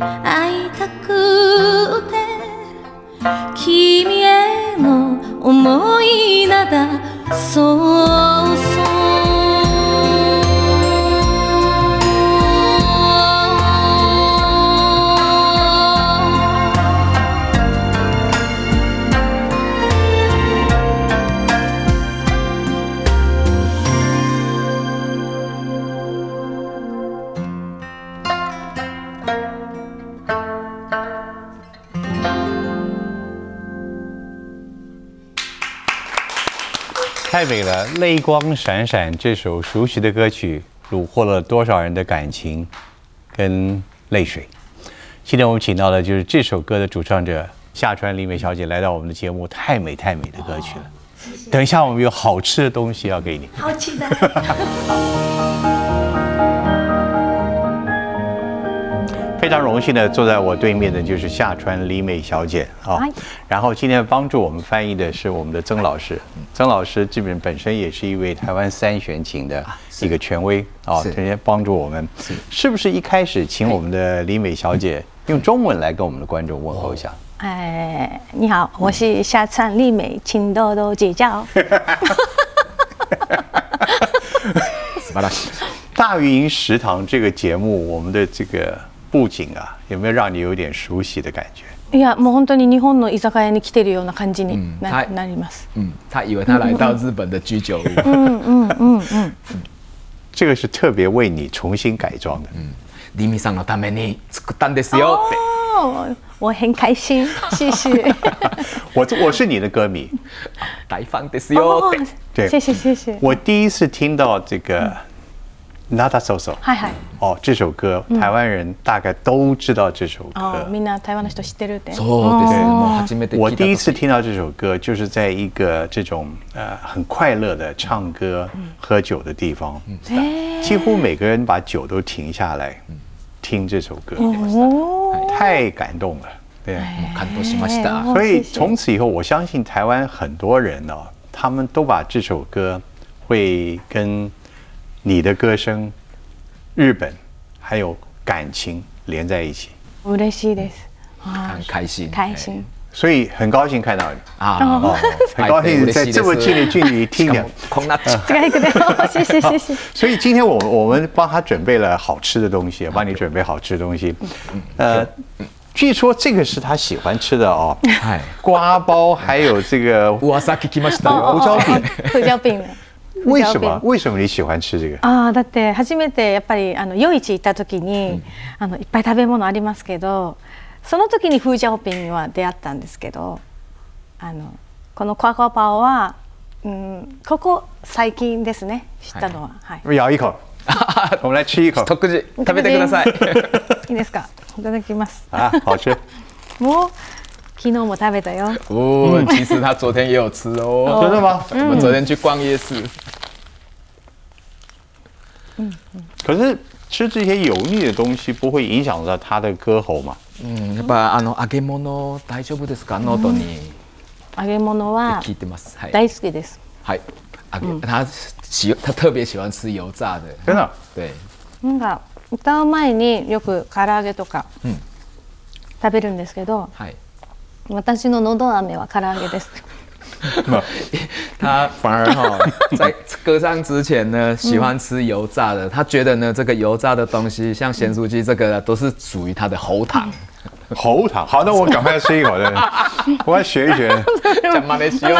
会いたくて君への思いなだそうそう太美了，泪光闪闪。这首熟悉的歌曲虏获了多少人的感情跟泪水。今天我们请到的就是这首歌的主唱者夏川里美小姐来到我们的节目，太美太美的歌曲了。等一下，我们有好吃的东西要给你。好期待。常荣幸的坐在我对面的就是夏川里美小姐啊、嗨然后今天帮助我们翻译的是我们的曾老师，曾老师基本本身也是一位台湾三弦琴的一个权威啊，是今天帮助我们，是不是一开始请我们的李美小姐用中文来跟我们的观众问候一下？哎，你好，我是夏川丽美，请多多指教。素晴らしい。大鱼营食堂这个节目，我们的这个 布景啊，有没有让你有点熟悉的感觉？いや、もう本当に日本の居酒屋に来てるような感じにな,、はいなります。嗯，他以为他来到日本的居酒屋。这个是特别为你重新改装的。リミさんのために作ったんですよって。哦，我很开心，谢谢。我我是你的歌迷，大ファンですよ哦って。对谢谢谢谢。我第一次听到这个《 Nada So So》はいはい。哦，这首歌台湾人大概都知道这首あ歌。みんな台湾の人知ってるって。そうです。もう初めて聞いた時。我第一次听到这首歌，就是在一个这种呃很快乐的唱歌、喝酒的地方，え几乎每个人把酒都停下来听这首歌，おー太感动了。对，感動しました。哦所以谢谢从此以后，我相信台湾很多人呢、他们都把这首歌会跟 你的歌声、日本还有感情连在一起。嬉しいです。あ很开心。ー開心。所以很高兴看到你，あ哦あ、很高兴在这么近的距离听しか见も。こんな近違いくで。谢谢谢谢。所以今天我我们帮他准备了好吃的东西，帮你准备好吃的东西。呃，据说这个是他喜欢吃的哦，はい。瓜包还有这个噂聞きましたよ。胡椒饼。胡椒饼呢？ 为什么？为什么你喜欢吃这个？ああだって初めてやっぱりあの夜市行った時に、あのいっぱい食べ物ありますけどその時にフージャオピンには出会ったんですけどあのこのコアコアパオは、うん、ここ最近ですね知ったのは、はい咬一口，我们来吃一口特技食べてください。いいですかいただきます啊，好吃。もう昨日も食べたよ哦，其实他昨天也有吃哦。真的吗？我们昨天去逛夜市，可是吃这些油腻的东西不会影响到它的歌喉嘛？うん、やっぱあの揚げ物大丈夫ですか？喉に揚げ物は聞いてます。はい。大好きですはい。揚げ他喜他特别喜欢吃油炸的。真的？对。なんか歌う前によく唐揚げとかうん食べるんですけど、はい。私ののど飴は唐揚げです他反而哈、在歌唱之前呢，喜欢吃油炸的。他觉得呢，这个油炸的东西，像咸酥鸡这个，都是属于他的喉糖。喉糖。好，那我赶快吃一口，对我要学一学。讲马来西亚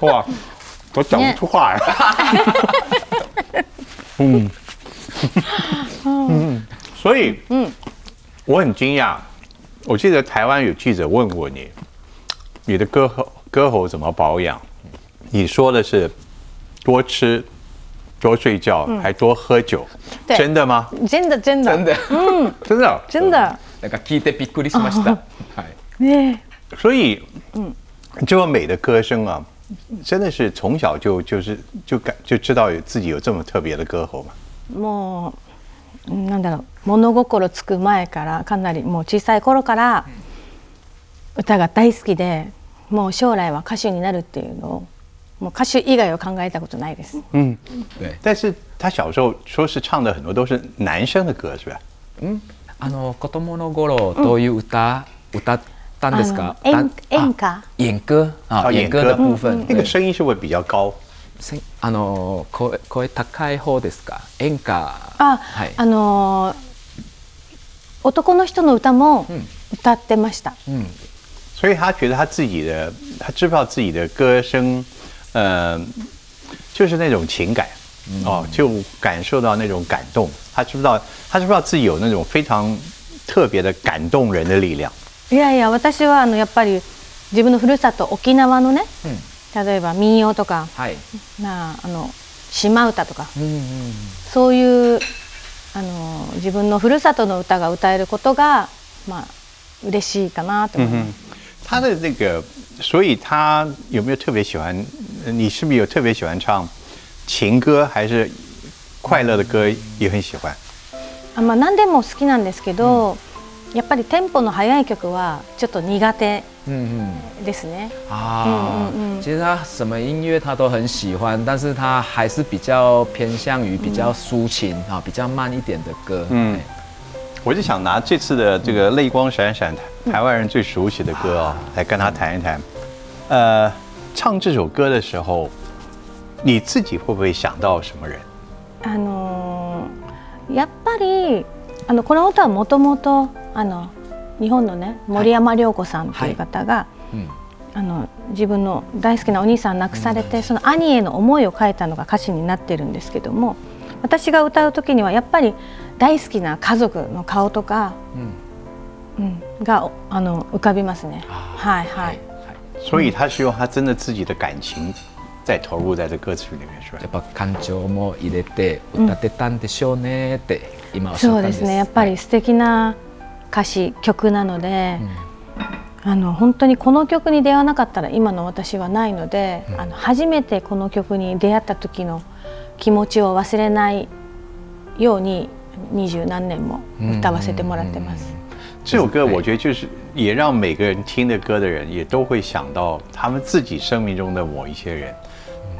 哇，我讲不出话来。嗯，嗯，所以，嗯，我很惊讶。 我记得台湾有记者问过你，你的歌喉歌喉怎么保养？你说的是多吃、多睡觉，还多喝酒，对真的吗？真的真的真的，真的。真的なんか聞いてびっくりしました。はい。ね所以，嗯，这么美的歌声啊，真的是从小就就是就感就知道有自己有这么特别的歌喉嘛。もう なんだろう物心つく前からかなりもう小さい頃から歌が大好きでもう将来は歌手になるっていうのをもう歌手以外を考えたことないです。嗯，对。但是他小时候说是唱的很多都是男生的歌，是吧？あの子供の頃どういう歌、歌ったんですか？演だ演歌？あ演歌啊，演歌的部分。那个对声音是不是比较高？あの声声高い方ですか？演歌。あ、はい。あのー男の人の歌も歌ってました。うん。所以他觉得他自己的，他知不知道自己的歌声，呃，就是那种情感，哦，就感受到那种感动。他知不知道，他知不知道自己有那种非常特别的感动人的力量？いやいや私はあのやっぱり自分のふるさと沖縄のね、例えば民謡とかはい。なああの島唄とかうんうん。そういうあの自分のふるさとの歌が歌えることがまあ嬉しいかなと思います。他的那个，所以他有没有特别喜欢？呃你是不是有特别喜欢唱？情歌，还是快乐的歌也很喜欢？あまあ何でも好きなんですけど、やっぱりテンポの速い曲はちょっと苦手嗯嗯。ですね。啊，嗯嗯嗯其实他什么音乐他都很喜欢，但是他还是比较偏向于比较抒情啊，比较慢一点的歌。嗯嗯，我就想拿这次的这个泪光闪闪，台湾人最熟悉的歌哦，来跟他谈一谈。呃，唱这首歌的时候，你自己会不会想到什么人？あのーやっぱりあのこの歌はもともと あの日本のね森山良子さんという方が、うん。あの自分の大好きなお兄さん亡くされて、その兄への思いを書いたのが歌詞になってるんですけども私が歌う時にはやっぱり大好きな家族の顔とか、うん。があの浮かびますね。はいはい。所以他是用他真的自己的感情在投入在这歌曲里面，是吧？や？っぱ感情も入れて歌ってたんでしょうねって今おっしゃったんです。す。そうでね。やっぱり素敵な歌詞曲なので、あの本当にこの曲に出会わなかったら今の私はないので、あの初めてこの曲に出会った時の気持ちを忘れないように二十何年も歌わせてもらってます。这首歌我觉得就是也让每个人听的歌的人也都会想到他们自己生命中的某一些人，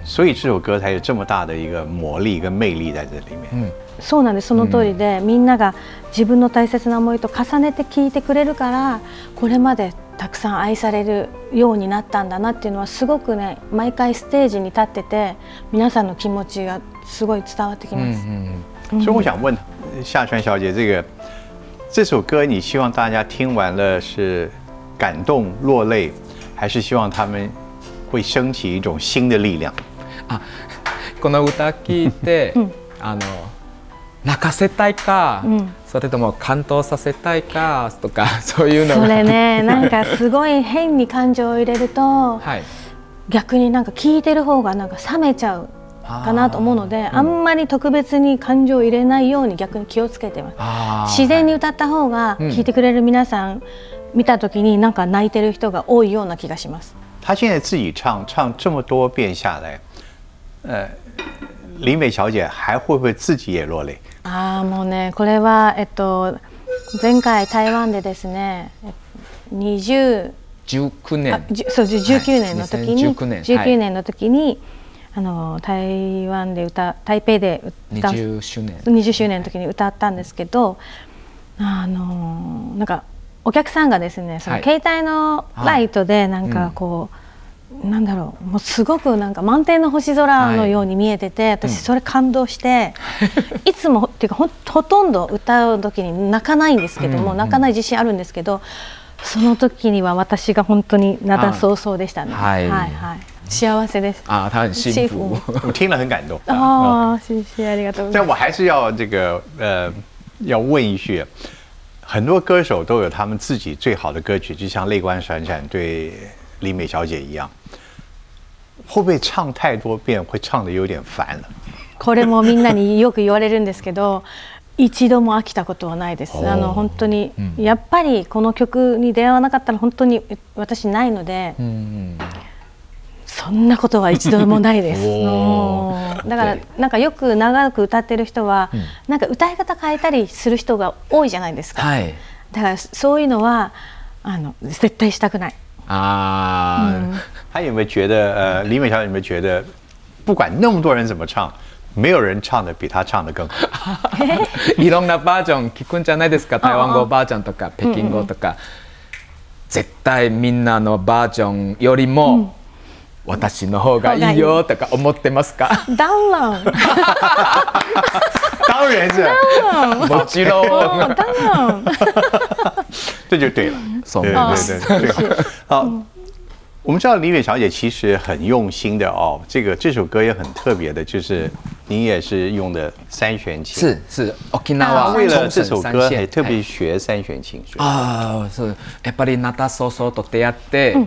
所以这首歌才有这么大的一个魔力跟魅力在这里面。そうなんです。その通りで、みんなが自分の大切な思いと重ねて聴いてくれるからこれまでたくさん愛されるようになったんだなっていうのはすごくね毎回ステージに立ってて皆さんの気持ちがすごい伝わってきます。嗯所以我想问夏川小姐，这个这首歌你希望大家听完了是感动落泪，还是希望他们会升起一种新的力量？この歌聞いて、あの泣かせたいか、それとも感動させたいかとか そういうのそがれねなんかすごい変に感情を入れるとはい。逆になんか聞いてる方がなんか冷めちゃうかなと思うのであん。まり特別に感情を入れないように逆に気をつけてます。自然に歌った方がうん。聞いてくれる皆さん見た時になんか泣いてる人が多いような気がします。他现在自己唱唱这么多遍下来，呃，李美小姐还会不会自己也落泪？ああもうねこれはえっと前回台湾でですねえ20 19年。あじゅそうじゅ19年の時に、2019年。はい19年の時にあの台湾で歌台北で歌20周年。20周年の時に歌ったんですけどあのなんかお客さんがですねそのはい。携帯のライトでなんかこう、なんだろうもうすごくなんか満天の星空のように見えてて、私それ感動して、いつも っていうかほとんど歌う時に泣かないんですけども、泣かない自信あるんですけどその時には私が本当に灘そうそうでしたね。あはいはいはい幸せです。啊，他很幸福。我听了很感动。ああ、谢谢 ありがとうございます。但我还是要这个呃，要问一句，很多歌手都有他们自己最好的歌曲，就像泪光闪闪对李美小姐一样，会不会唱太多遍会唱的有点烦了？これもみんなによく言われるんですけど一度も飽きたことはないです。あの本当に、やっぱりこの曲に出会わなかったら本当に私ないので、嗯，そんなことは一度もないです。だからなんかよく長く歌ってる人は、なんか歌い方変えたりする人が多いじゃないですか。はい。だからそういうのはあの絶対したくない。啊，他有没有觉得呃，李美小姐有没有觉得，不管那么多人怎么唱，没有人唱的比她唱的更好？いろんなバージョン聞くんじゃないですか。台湾語バージョンとか北京語とか。絶対みんなのバージョンよりも、 私の方がいいよとか思ってますか。ダンラン、当然是，もちろん。ダンラン。这就对了。そう对思いま对す。对对，对好。我们知道李美小姐其实很用心的哦，这个这首歌也很特别的，就是您也是用的三弦琴，是是，沖縄她为了冲绳这首歌还三线特別はい学三弦琴，是吧ああそうやっぱりナタソソと出会って、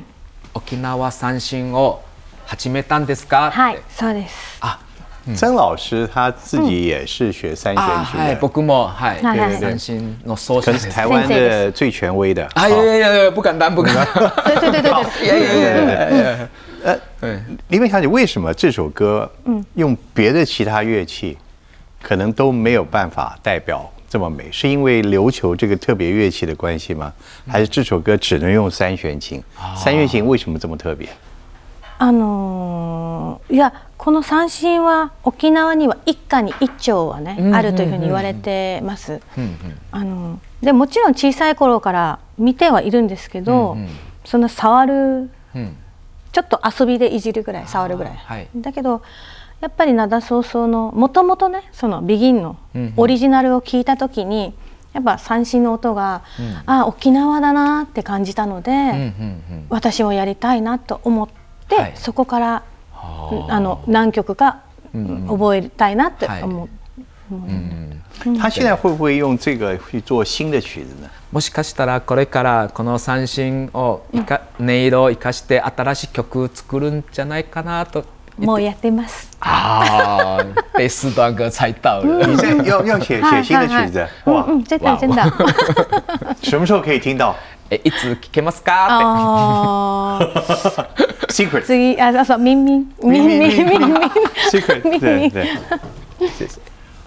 沖縄三振を 始めたんですかってはい、そうです。あ曾老师他自己也是学三弦あはい琴的，僕もはい、はいはい三振の奏者です可能是台湾的最权威的。あいやいやいや不敢当不敢当对对对对对。いやいやいやいやいや呃，嗯李美小姐为什么这首歌用别的其他乐器可能都没有办法代表这么美？是因为琉球这个特别乐器的关系吗？还是这首歌只能用三弦琴？三弦琴为什么这么特别？ あのーいやこの三振は沖縄には一家に一丁はね、うんあるというふうに言われてます。うんうんあのでもちろん小さい頃から見てはいるんですけど、うんうん。そんな触るうん。ちょっと遊びでいじるぐらい触るぐらい、はい。だけどやっぱり灘そうそうのもともとねそのビギンのうんうん。オリジナルを聞いた時にやっぱ三振の音が、うん。あ沖縄だなって感じたので、うんうんうん。私もやりたいなと思って、はい。そこからあ。の何曲か覚えたいなってはい。思う。うん。他现在会不会用这个去做新的曲子呢？もしかしたらこれからこの三振をいか音色を生かして新しい曲作るんじゃないかなともうやってます。啊，被四段歌猜到了。你在要要写写新的曲子，哇，うん、絶対絶対。什么时候可以听到えいつ聞けますかっあー？Secret 次あそうそうミンミンミンミンミンミン。Secret，对对，谢谢。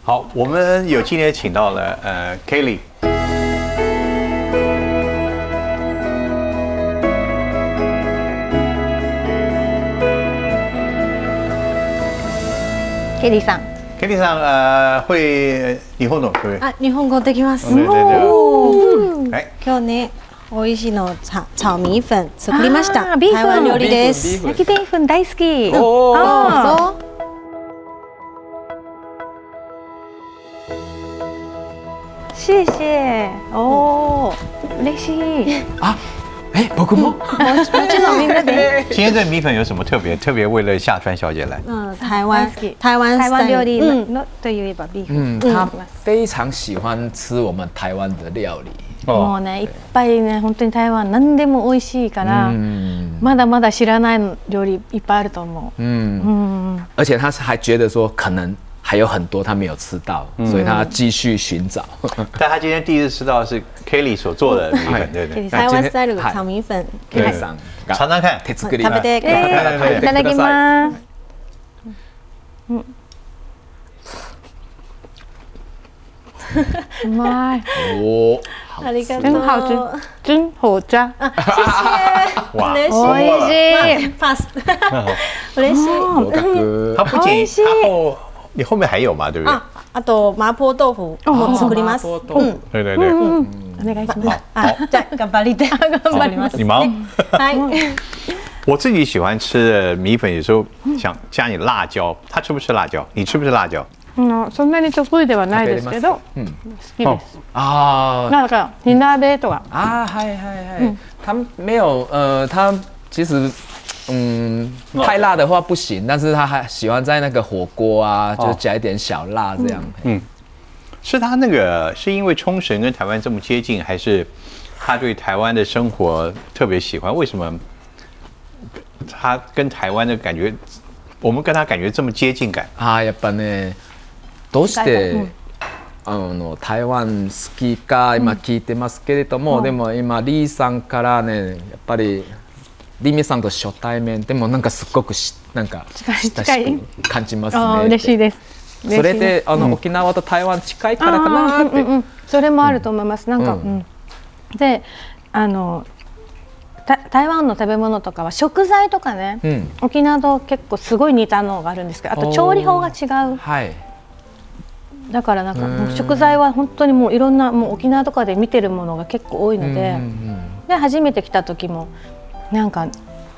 好，我们有今天请到了呃 Kelly。ケリーさん。Kelly さん、呃、会日本の会あ、日本語できます。对对对。哎，今日ね、美味しいの炒炒米粉作りました。台湾料理です。焼き米粉大好き。おお。谢谢哦，嬉しい。啊，哎，僕も。我知道米粉。今天这米粉有什么特别？特别为了夏川小姐来。嗯，台湾台湾台湾料理。嗯，对，有一把米。嗯，他非常喜欢吃我们台湾的料理。もうねいっぱいね本当に台湾何でも美味しいから、嗯まだまだ知らない料理いっぱいあると思う。嗯，うん而且他还觉得说可能还有很多他没有吃到，所以他继续寻找。但他今天第一次吃到是 Kelly 所做的米粉，对不对？台湾 style はい炒米粉。ケイさんが尝尝看。手作り食べてくだえさい。ただきます。うまい。おーありがと真好う。吃，真好吃，哇，嬉し美味しい。パス。嬉しい。合格它不仅美味しい然后你后面还有嘛，对不对？あ、あと麻婆豆腐も作ります。麻婆豆腐うん。对对对。お願いします。あ、じゃあ頑張りて頑張ります。你忙。はい。我自己喜欢吃的米粉，有时候想加点辣椒。他吃不吃辣椒？你吃不吃辣椒？ あのそんなに得意ではないですけど、好嗯，きです。啊なんか火鍋とか。啊，嗨嗨嗨，他没有呃，他其实嗯太辣的话不行，但是他还喜欢在那个火锅啊，就加一点小辣这样。是他那个是因为冲绳跟台湾这么接近，还是他对台湾的生活特别喜欢？为什么他跟台湾的感觉，我们跟他感觉这么接近感？あーやっぱね どうして、あの台湾好きか今聞いてますけれども、でも今リーさんからねやっぱりリミさんと初対面でもなんかすっごくしなんか親しく感じますね嬉しいです。それであの、沖縄と台湾近いからかあなーって、ーうんうんうん。それもあると思います。なんか、うん。うん。であのた台湾の食べ物とかは食材とかね、うん。沖縄と結構すごい似たのがあるんですけどあと調理法が違う。はいだからなんか食材は本当にもういろんなもう沖縄とかで見てるものが結構多いので,、で初めて来た時もなんか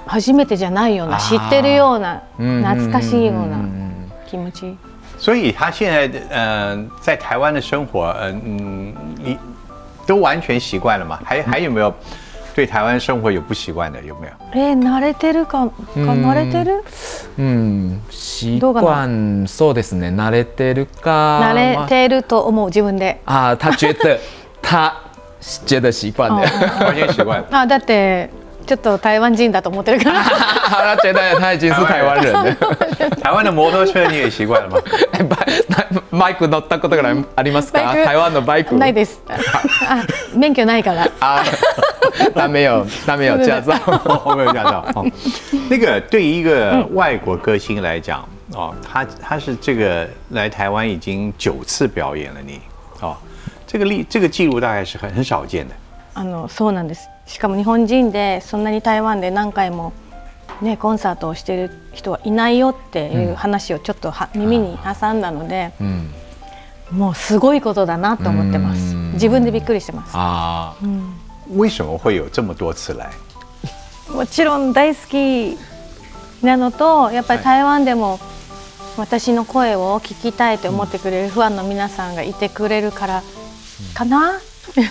初めてじゃないような知ってるようなうん懐かしいようなうん気持ち。所以他现在呃在台湾的生活，呃嗯，你都完全习惯了吗？还还有没有对台湾生活有不习惯的？有没有？えー慣れてるかか慣れてるうん、習どうか慣そうですね慣れてるか慣れまてると思う自分で。ああ他觉得他觉得习惯的完全习惯了。あだって ちょっと台湾人だと思ってるから。他觉得他已经是台湾人了台湾的摩托车你也习惯了吗？えバイバイク乗ったことがありますかバイク台湾のバイクないです。あ免許ないから。啊他没有他没有驾照我没有驾照。哦，那个对于一个外国歌星来讲，哦，他他是这个来台湾已经九次表演了你，哦，这个历这个记录大概是很很少见的。あのそうなんです。 しかも日本人でそんなに台湾で何回もねコンサートをしてる人はいないよっていう話をちょっとは耳に挟んだので、うんもうすごいことだなと思ってます。うん自分でびっくりしてます。ああ为什么会有这么多次来？もちろん大好きなのとやっぱり台湾でも私の声を聞きたいと思ってくれるファンの皆さんがいてくれるからかな。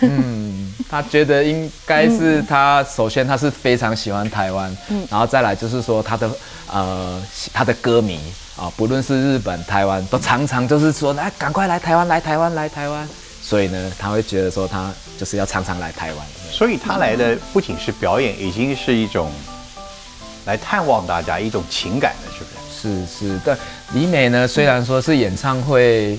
嗯，他觉得应该是他首先他是非常喜欢台湾，然后再来就是说他的呃他的歌迷啊，不论是日本、台湾，都常常就是说来赶快来台湾，来台湾，来台湾。所以呢，他会觉得说他就是要常常来台湾。所以他来的不仅是表演，已经是一种来探望大家一种情感了，是不是？是是，但李美呢，虽然说是演唱会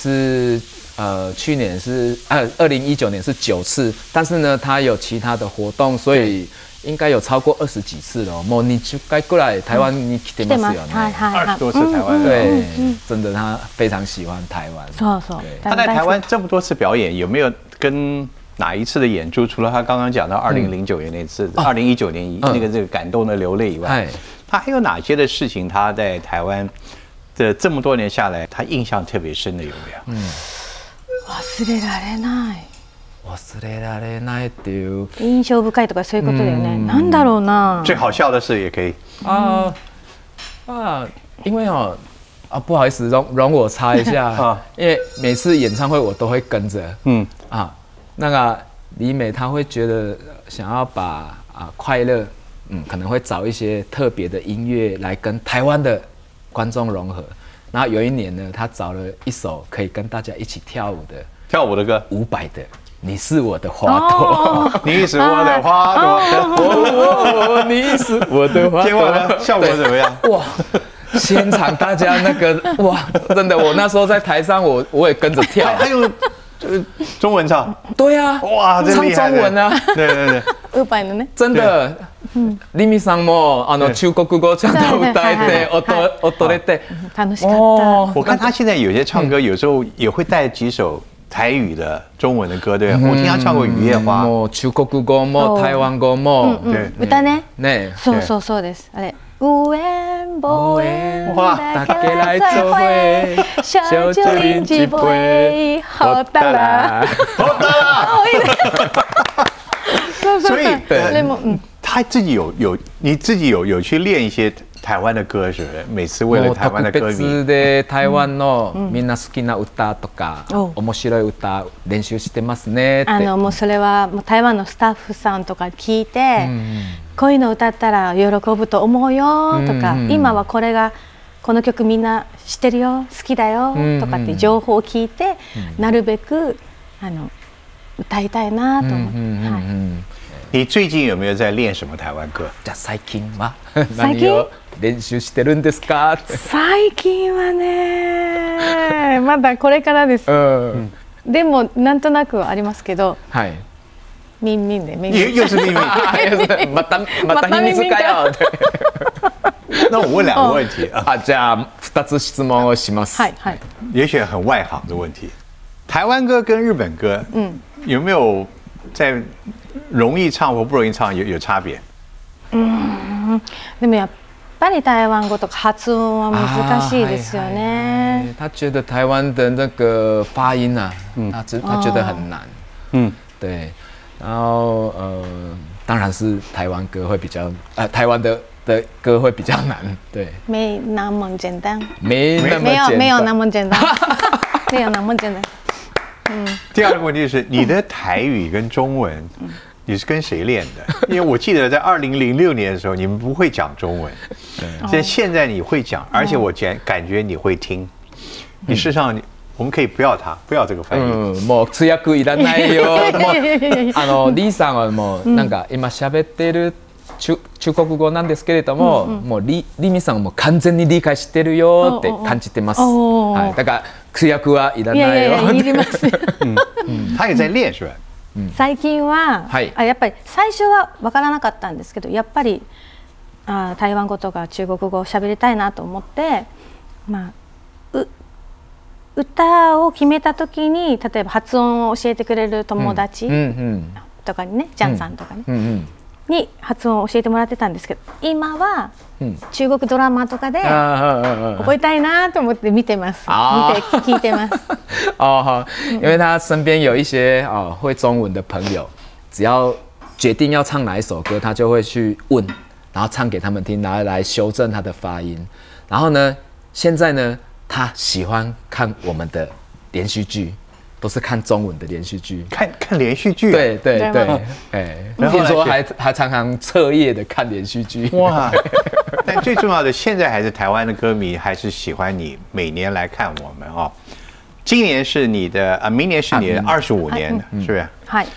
是呃去年是呃二零一九年是九次，但是呢，她有其他的活动，所以应该有超过二十几次了哦。もう二十回くらい台湾に来て来てます。ますよはいね。はいはい。二十多次台湾的。对，真的，她非常喜欢台湾。そうそう对。他在台湾这么多次表演，有没有跟哪一次的演出？除了他刚刚讲到二零零九年那次，二零一九年一嗯那个这个感动的流泪以外嗨，他还有哪些的事情？他在台湾的这么多年下来，他印象特别深的有没有？ 忘れられない。忘れられないっていう印象深いとかそういうことだよね。うんなんだろうな。最好笑的事也可以。啊啊，因为哦啊不好意思，容容我插一下 啊因为每次演唱会我都会跟着。嗯，啊，那个李美她会觉得想要把啊快乐，嗯，可能会找一些特别的音乐来跟台湾的观众融合。然后有一年呢，她找了一首可以跟大家一起跳舞的跳舞的歌，伍佰的《你是我的花朵》你是我的花朵。哦，你是我的花结果呢，朵。效果怎么样？哇！现场大家那个哇，真的，我那时候在台上，我我也跟着跳。还有呃中文唱，对啊，哇，真唱厉害！中文啊，对对对，ウーパイのね。真的。 リミさんもあの对中国語ちゃんと歌えてはいはい踊踊れて。楽しかった。哦，我看他现在有些唱歌，有时候也会带几首台语的中文的歌，对不对？我听他唱过《雨夜花》，もう中国語もお台湾語もうん对歌ね。ね。そうそうそうです。あれ。无缘无缘哇大家来做伙，小酒饮一杯，好大啦！好的啦。 所以そう。でも、うん。他自己有有你自己有有去练一些台湾的歌，是不是？每次为了台湾的特歌迷。別，で台湾のみんな好きな歌とかお面白い歌練習してますねって。あのもうそれはもう台湾のスタッフさんとか聞いて、こういうの歌ったら喜ぶと思うよとか、今はこれがこの曲みんな知ってるよ好きだよとかって情報を聞いて、なるべくあの歌いたいなと思って、你最近有没有在练什么台湾歌？じゃあ最近は？最 近何を練習してるんですか？って。最近はね まだこれからです、うん。でもなんとなくはありますけどはい。ミンミンでミン又ミン。又是秘密。またまた秘密かよって。那我问两个问题啊，あじゃあ二つ質問をします。はいはい也许很外行的问题。台湾歌跟日本歌，嗯，有没有在容易唱或不容易唱有有差别？でもやっぱり台湾語とか発音は難しいですよね。他觉得台湾的那个发音啊，他知他觉得很难，嗯，对，然后呃，当然是台湾歌会比较，呃，台湾的的歌会比较难，对，没那么简单，没那么简单，没有没有那么简单，没有那么简单。第二个问题是，你的台语跟中文， 你是跟谁练的？因为我记得在二零零六年的时候，你们不会讲中文，现在现在你会讲，而且我感感觉你会听。你事实上，你我们可以不要它，不要这个翻译。うん、もう通訳いらないよ。もうあのリーさんはもうなんか今喋ってる中中国語なんですけれども、もうリリミさんはもう完全に理解してるよって感じてます。おーはい、だから通訳はいらいないよ。やいやいやいりますよ。他也在练，是吧？ 最近は、はい。あやっぱり最初は分からなかったんですけどやっぱりあ台湾語とか中国語を喋りたいなと思って、まあ、う歌を決めた時に例えば発音を教えてくれる友達うん。うん。とかにね、ジャンさんとかね、うん。うん。に発音を教えてもらってたんですけど今はうん。中国ドラマとかでああ覚えたいなと思って見てます。見て聞いてます。哦，好，因为他身边有一些哦会中文的朋友，只要决定要唱哪一首歌，他就会去问，然后唱给他们听，然后来修正他的发音。然后呢，现在呢，他喜欢看我们的连续剧，都是看中文的连续剧。看看连续剧、啊。对对对吗对，哎，然后听说来还还常常彻夜的看连续剧。哇！但最重要的，现在还是台湾的歌迷还是喜欢你，每年来看我们哦。今年是你的啊，明年是你的二十五年，是不是？はい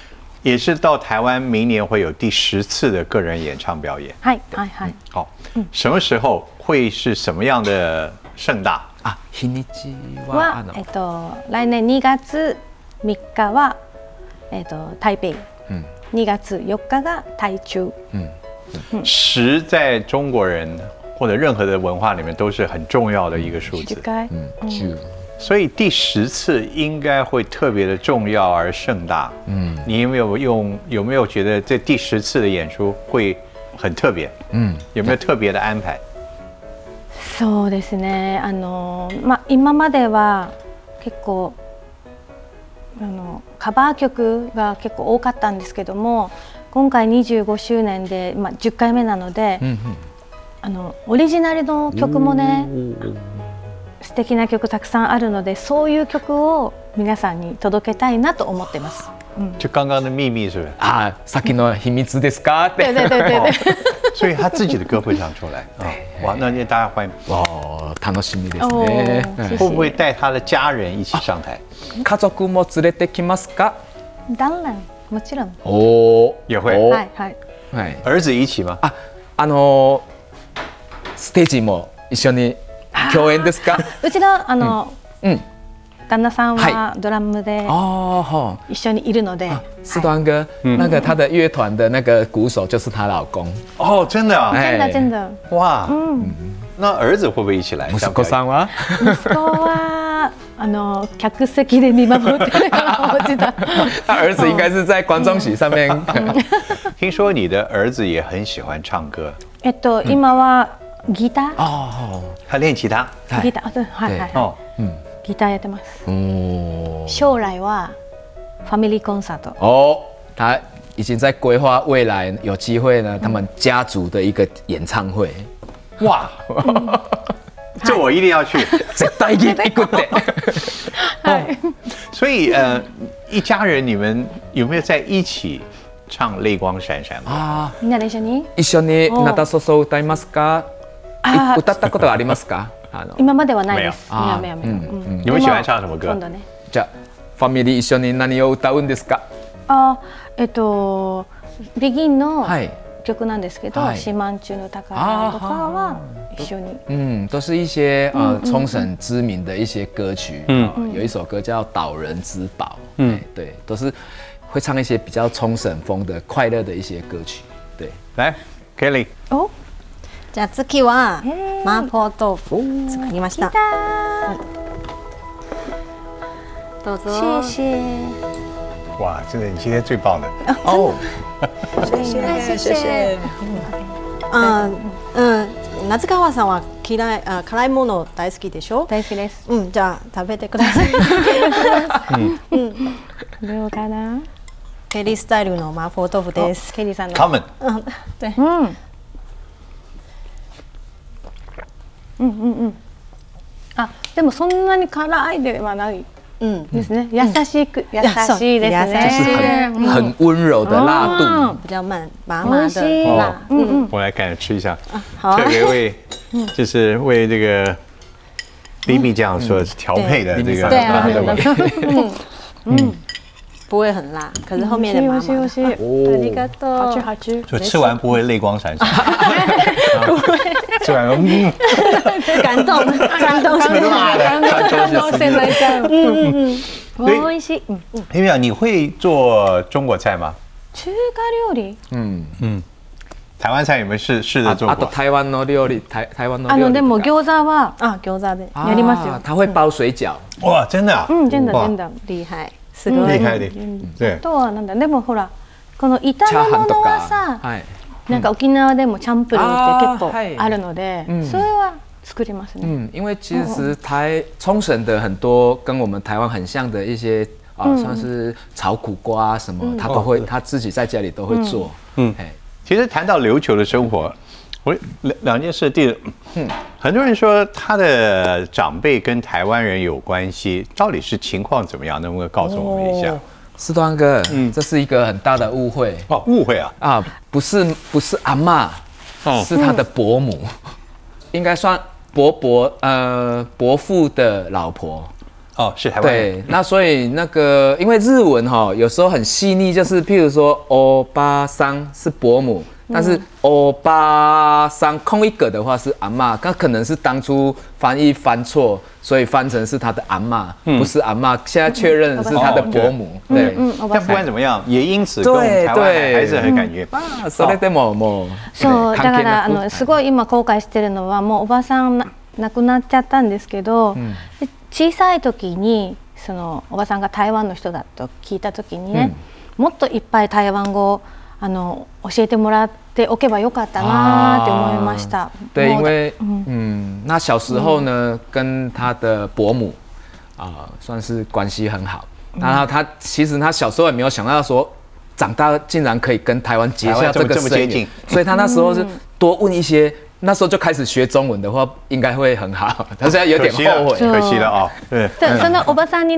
也是到台湾，明年会有第十次的个人演唱表演。はいはいはい。好，什么时候会是什么样的盛大？ 啊，日にちはあのはえっと来年2月3日はえっと台北、うん2月4日が台中。十在中国人或者任何的文化里面都是很重要的一个数10字，回。嗯，就所以第十次应该会特别的重要而盛大。嗯，你有没有用有没有觉得这第十次的演出会很特别？嗯有没有特别的安排？ そうですね。あのまあ今までは結構あのカバー曲が結構多かったんですけども、今回25周年でまあ10回目なので、うんあのオリジナルの曲もね素敵な曲たくさんあるのでそういう曲を皆さんに届けたいなと思ってます。就刚刚的秘密是不是？啊，さっきの秘密ですか？って。所以他自己的歌会唱出来，对，哇，那那大家欢迎。哦，谈到心里的，会不会带他的家人一起上台？家族も連れてきますか？当然，もちろん。哦，也会，是是是，儿子一起吗？啊，あのステージも一緒に共演ですか？うちらあの、嗯。旦那さんははドラムで哦吼。一緒にいるので、四端哥，那个他的乐团的那个鼓手就是她老公。哦，真的啊！哎真的真的。哇，那儿子会不会一起来？息子さんは？息子はあの客席で見守ってるから我知道。他儿子应该是在观众席上面。听说你的儿子也很喜欢唱歌，えっと今はギター、哦，他练吉他。はいギターあそうはいはいはい。 哦，ギターやってます。哦将来はファミリーコンサート。哦，他已经在规划未来有机会呢，他们家族的一个演唱会。哇，这我一定要去。絶対に行くって。所以呃，一家人你们有没有在一起唱《泪光闪闪》吗？あみんなで一緒にー一緒に夏そそ歌いますか？あーい歌ったことはありますか？ あの今まではないです。没有没有没有没有。あーうん你们喜欢唱什么歌今？度ね。じゃあファミリー一緒に何を歌うんですか？あえっとビギンのはい。曲なんですけど、はい四万中の宝とかは一緒に。嗯，都是一些呃冲绳知名的一些歌曲。嗯嗯、有一首歌叫《岛人之宝》。嗯，对，都是会唱一些比较冲绳风的快乐的一些歌曲。对，来，Kelly，お じゃあ次は麻婆豆腐作りました。どうぞ。谢谢。哇，真的你今天最棒的。哦，谢谢。うん、うん。夏川さんは嫌いあ辛いもの大好きでしょ？大好きです。うん、じゃあ食べてください。どうかな？ケリースタイルの麻婆豆腐です。ケリーさんの。他们うん、对。うん。うんうんうん。あ、でもそんなに辛いではない。うん。ですね。優しく、優しいです優しい。ね。很很温柔的辣度。比较慢，麻麻的辣。嗯嗯。我来看吃一下，好啊。特别为就是为这个李米酱所调配的这个对啊麻豆腐不会很辣，可是后面的麻麻的。美味しい美味しい。ありがとう。好吃好吃。就吃完不会泪光闪闪。吃完嗯，感动，感动，辣的。感動して泣いちゃう。嗯嗯，美味しい。うん李米酱，你会做中国菜吗？中華料理？嗯，台湾菜有没有试试着ああと做过？台湾の料理，台台湾の料理とか。あのでも餃子は啊，餃子的，啊やりますよ他会包水饺。哇，真的啊！うん真的哇真的。厉害， すごい。あ。とはなんだでもほらこの炒め物はさ、はい。なんか沖縄でもチャンプルーって結構あーはい。あるので、うん。それは作りますね。嗯，因为其实台冲绳的很多跟我们台湾很像的一些啊，像是炒苦瓜啊什么，他都会他自己在家里都会做。嗯。嗯，哎，其实谈到琉球的生活，我两两件事。第一，嗯，很多人说他的长辈跟台湾人有关系，到底是情况怎么样？能不能告诉我们一下？司端哥，嗯，这是一个很大的误会哦，误会啊！啊，不是不是阿嬷，哦是他的伯母，应该算伯伯呃伯父的老婆。哦，是台湾人。对，那所以那个，因为日文哈、有时候很细腻，就是譬如说欧巴桑是伯母，但是欧巴桑空一个的话是阿嬷，那可能是当初翻译翻错，所以翻成是他的阿嬷，不是阿嬷。现在确认是他的伯母，对。但さん。不管怎么样，也因此跟台湾还是很感觉。あそれでももうそうだからあのすごい今後悔してるのはもうおばさんな亡くなっちゃったんですけど、で小さい時にそのおばさんが台湾の人だと聞いた時にね、もっといっぱい台湾語をあの教えてもらっておけばよかったなって思いました。对，もう因为嗯，那小时候呢，跟他的伯母啊、算是关系很好。然后他其实他小时候也没有想到说，长大竟然可以跟台湾结下台湾这么这个深缘这么接近，所以他那时候是多问一些。那时候就开始学中文的话，应该会很好。他现在有点可惜了，后悔。可惜了啊！对，でそのおばさんに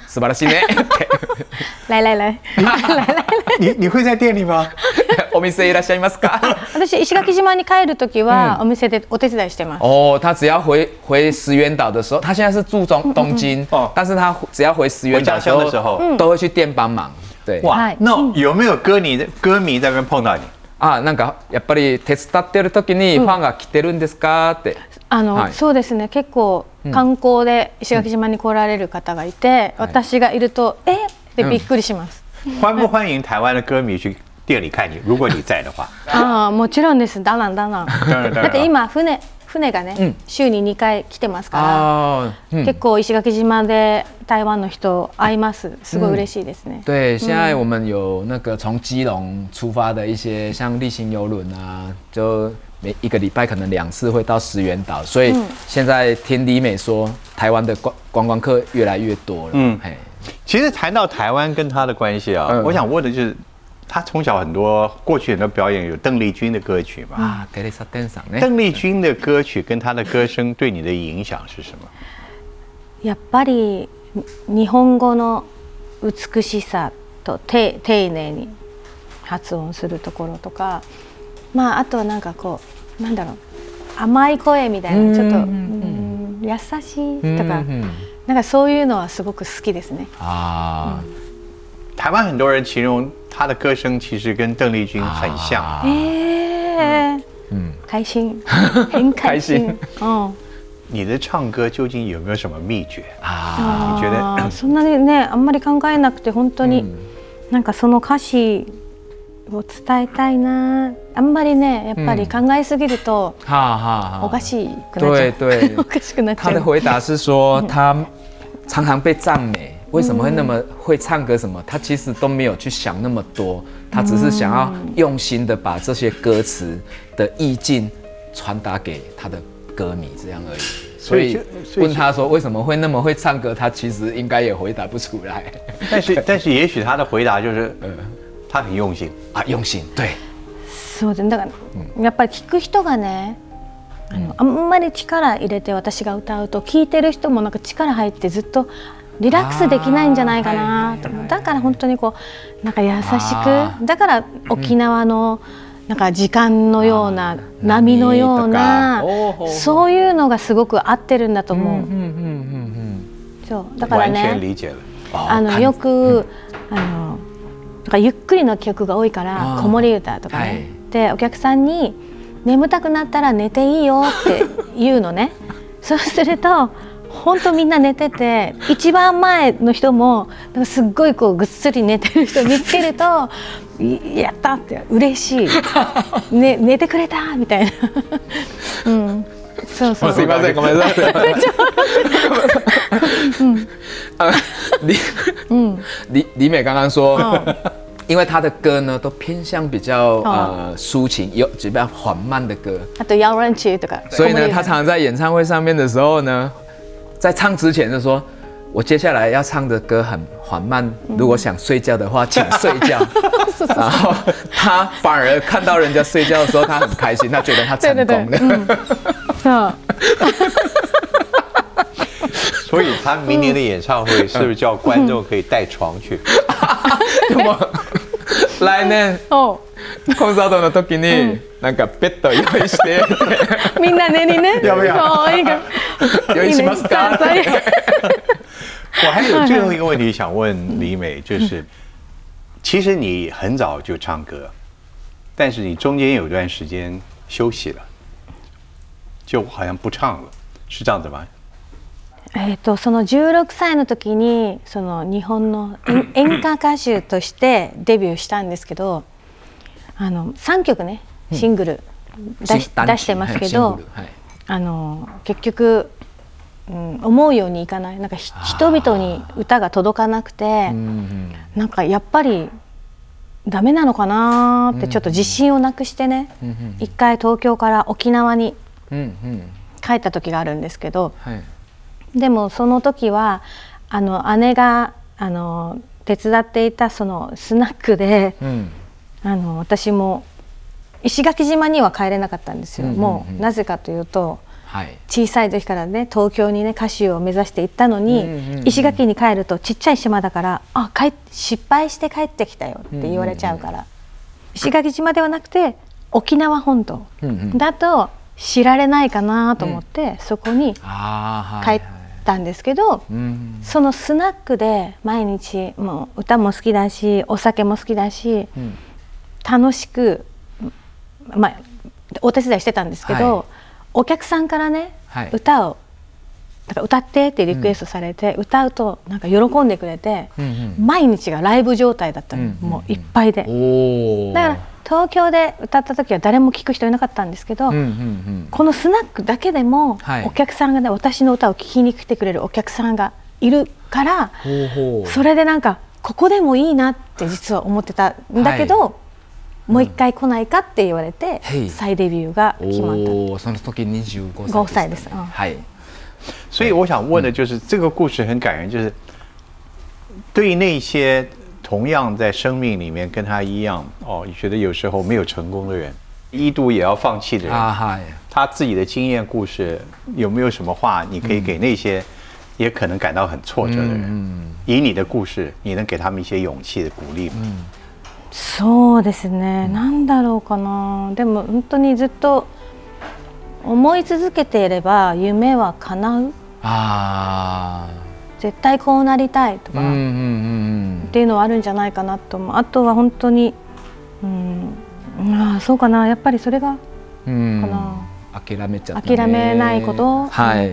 素晴らしいね。来来来来来来。你你会在店里吗？お店いらっしゃいますか？私石垣島に帰るときはお店でお手伝いしてます。哦，他只要回回石原岛的时候，他现在是住中东京，哦但是他只要回石原岛的时候都会去店帮忙。对，哇嗨，那有没有歌迷的歌迷在那边碰到你？あ、なんかやっぱり手伝ってる時にファンが来てるんですか？って。あの、はいそうですね結構観光で石垣島に来られる方がいて、私がいるとえ？ってびっくりします。欢不欢迎台湾的歌迷去店里看你？如果你在的话，ああもちろんです。だなんだなん。当然当然だって今船船がね、うん。週に2回来てますから。結構石垣島で台湾の人会います。すごい嬉しいですね、对，现在我们有那个从基隆出发的一些像例行游轮啊，就每一个礼拜可能两次会到石原岛，所以现在听李美说，台湾的观观光客越来越多了。嗯。其实谈到台湾跟他的关系啊，嗯。我想问的就是，他从小很多过去很多表演有邓丽君的歌曲嘛？啊，テレサテンさんね。邓丽君的歌曲跟她的歌声对你的影响是什么？やっぱり日本語の美しさとて丁寧に発音するところとかまああとはなんかこうなんだろう甘い声みたいなちょっとうん優しいとか嗯なんかそういうのはすごく好きですね。啊， 台湾很多人形容她的歌声其实跟邓丽君很像。啊えー嗯，開心很開心うん你的唱歌究竟有没有什么秘诀？啊，你觉得あーそんなにねあんまり考えなくて本当に、なんかその歌詞を伝えたいなあんまりねやっぱり考えすぎると哈哈哈，おかしくなっちゃ对う、对おかしくなっちゃう他的回答是说，他常常被赞美， 为什么会那么会唱歌？什么？他其实都没有去想那么多，他只是想要用心的把这些歌词的意境传达给他的歌迷，这样而已。所以所以就所以问他说为什么会那么会唱歌，他其实应该也回答不出来但是但是也许他的回答就是，他很用心。啊。用心，对，そうですねだから、やっぱり聞く人がねあの、あんまり力入れて私が歌うと聞いてる人もなんか力入ってずっと リラックスできないんじゃないかなと思う。だから本当にこうなんか優しあくだから沖縄のなんか時間のような波のようなそういうのがすごく合ってるんだと思う。そう。だからね。あのよく、あのだからゆっくりの曲が多いから子守歌とかね、はい。でお客さんに「眠たくなったら寝ていいよ」って言うのね。そうすると本当みんな寝てて一番前の人もすっごいこうぐっすり寝てる人見つけると「いやった!」って嬉しい、ね、寝てくれたみたいな、うん、そうそう。嗯，すいません、ごめんなさい。啊，李美刚刚说，因为她的歌呢都偏向比较呃抒情，有比较缓慢的歌，あと「ヤオランチュ」とか。所以呢，她常常在演唱会上面的时候呢，在唱之前就说。我接下来要唱的歌很缓慢，如果想睡觉的话，请睡觉。然后她反而看到人家睡觉的时候，她很开心，她觉得她成对对功了。そう所以他明年的演唱会是不是叫观众可以带床去？でも来年お コンサートの時になんかベッド用意して みんな寝にね。要不要そういいか。用意しますか？我还有最后一个问题想问李美，就是其实你很早就唱歌，但是你中间有段时间休息了，就好像不唱了，是这样子吗？えっとその16歳の時にその日本の演演歌歌手としてデビューしたんですけど、あの3曲ねシングル出し出してますけど、はい。あの結局、うん、思うようにいかない。なんかひ人々に歌が届かなくて、うんなんかやっぱりダメなのかなってちょっと自信をなくしてね、一回東京から沖縄に帰った時があるんですけどはい。でもその時はあの姉があの手伝っていたそのスナックでうんあの私も石垣島には帰れなかったんですよ、うんうんうん。もうなぜかというとはい。小さい時からね東京にね歌手を目指して行ったのに、うんうんうん石垣に帰るとちっちゃい島だから「あ帰っ失敗して帰ってきたよ」って言われちゃうから、石垣島ではなくて沖縄本島うんうん。だと知られないかなと思って、そこに帰ったんですけど、うん。そのスナックで毎日もう歌も好きだしお酒も好きだしうん楽しく、まあ、お手伝いしてたんですけど、はい。お客さんからね、はい。歌をだから歌ってってリクエストされて、歌うとなんか喜んでくれて、うんうん。毎日がライブ状態だったの、うんもういっぱいで、だから東京で歌った時は誰も聞く人いなかったんですけど、うんうんうん。このスナックだけでもはい。お客さんがね私の歌を聴きに来てくれるお客さんがいるからそれでなんかここでもいいなって実は思ってたんだけど、もう一回来ないかって言われて、へい再デビューが決まった。おおその時25歳5歳ですうんはい所以我想问的就是，这个故事很感人，就是对于那些同样在生命里面跟他一样哦，你觉得有时候没有成功的人，一度也要放弃的人，あはい他自己的经验故事有没有什么话你可以给那些也可能感到很挫折的人？嗯以你的故事，你能给他们一些勇气的鼓励吗？ そうですね、なんだろうかな。でも本当にずっと思い続けていれば夢は叶う。あ絶対こうなりたいとか、あうんうんうん。っていうのはあるんじゃないかなと思う。あとは本当にうん。まあそうかな。やっぱりそれがうん。かな。諦めちゃ諦めないこと。はい。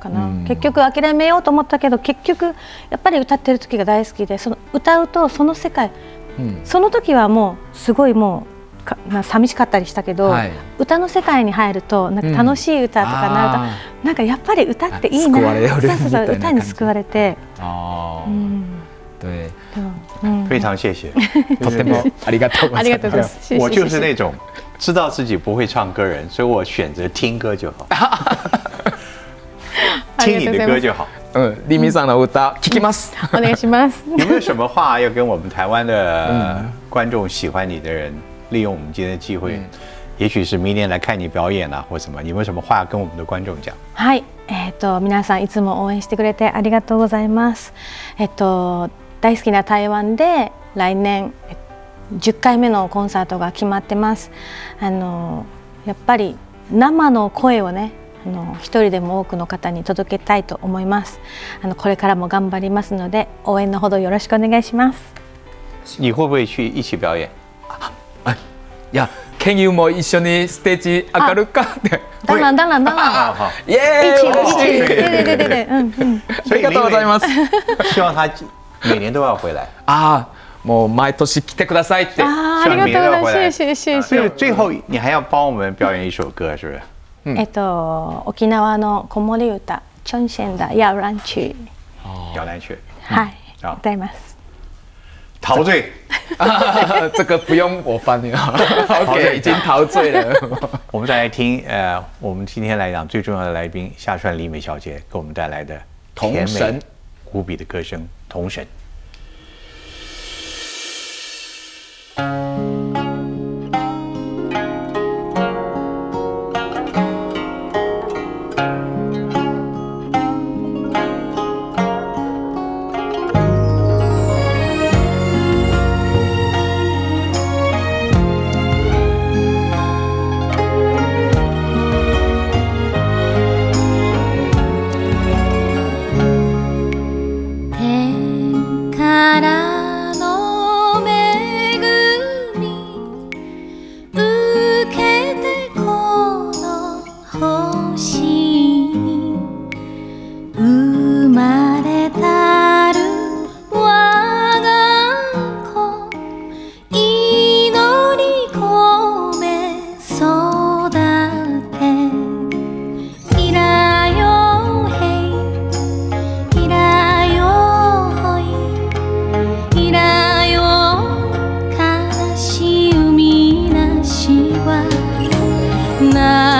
かな、うん。結局諦めようと思ったけど結局やっぱり歌ってる時が大好きでその歌うとその世界うん。その時はもうすごいもうかまあ寂しかったりしたけど、はい。歌の世界に入るとなんか楽しい歌とかなると、あなんかやっぱり歌っていいなあ救われるそうそうそうみたいな感じ歌に救われて、あー。うん。对う。ん。非常谢谢，とてもありがとうございます。ありがとうございます。谢谢我就是那种知道自己不会唱歌人，所以我选择听歌就好，听你的歌就好。うんリミさんの歌聞きますお願いします。有没有什么话要跟我们台湾的观众喜欢你的人，利用我们今天的机会，也许是明年来看你表演啊，或什么，有没有什么话要跟我们的观众讲？はい、えっ、と皆さんいつも応援してくれてありがとうございます。えっ、と大好きな台湾で来年え10回目のコンサートが決まってます。あのやっぱり生の声をね。あの一人でも多くの方に届けたいと思います。あのこれからも頑張りますので応援のほどよろしくお願いします。你会不会去一起表演？一緒にステージ上がるか？って当然当然当然。一起一起，对对对对对，嗯嗯。ありがとうございます希望他每年都要回来。ああもう毎年来てくださいってあーありがとうございます。谢谢谢谢。最后你还要帮我们表演一首歌，是不是？えっと沖縄の子守歌チョンシェンダヤウランチュ摇篮曲，はい好歌います。陶醉。啊这个不用我翻译了，OK，已经陶醉了。我们再来听，呃，我们今天来讲最重要的来宾夏川里美小姐给我们带来的甜美童神无比的歌声《童神》。 na